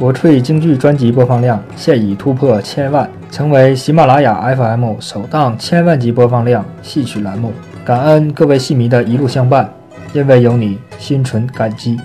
国粹京剧专辑播放量现已突破千万成为喜马拉雅 fm 首档千万级播放量戏曲栏目。感恩各位戏迷的一路相伴因为有你心存感激。